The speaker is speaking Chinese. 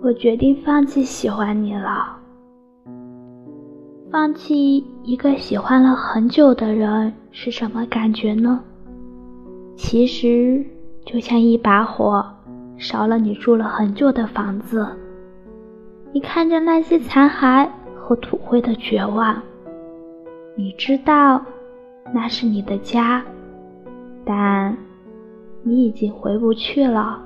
我决定放弃喜欢你了。放弃一个喜欢了很久的人是什么感觉呢？其实就像一把火烧了你住了很久的房子你看着那些残骸和土灰的绝望你知道那是你的家但你已经回不去了。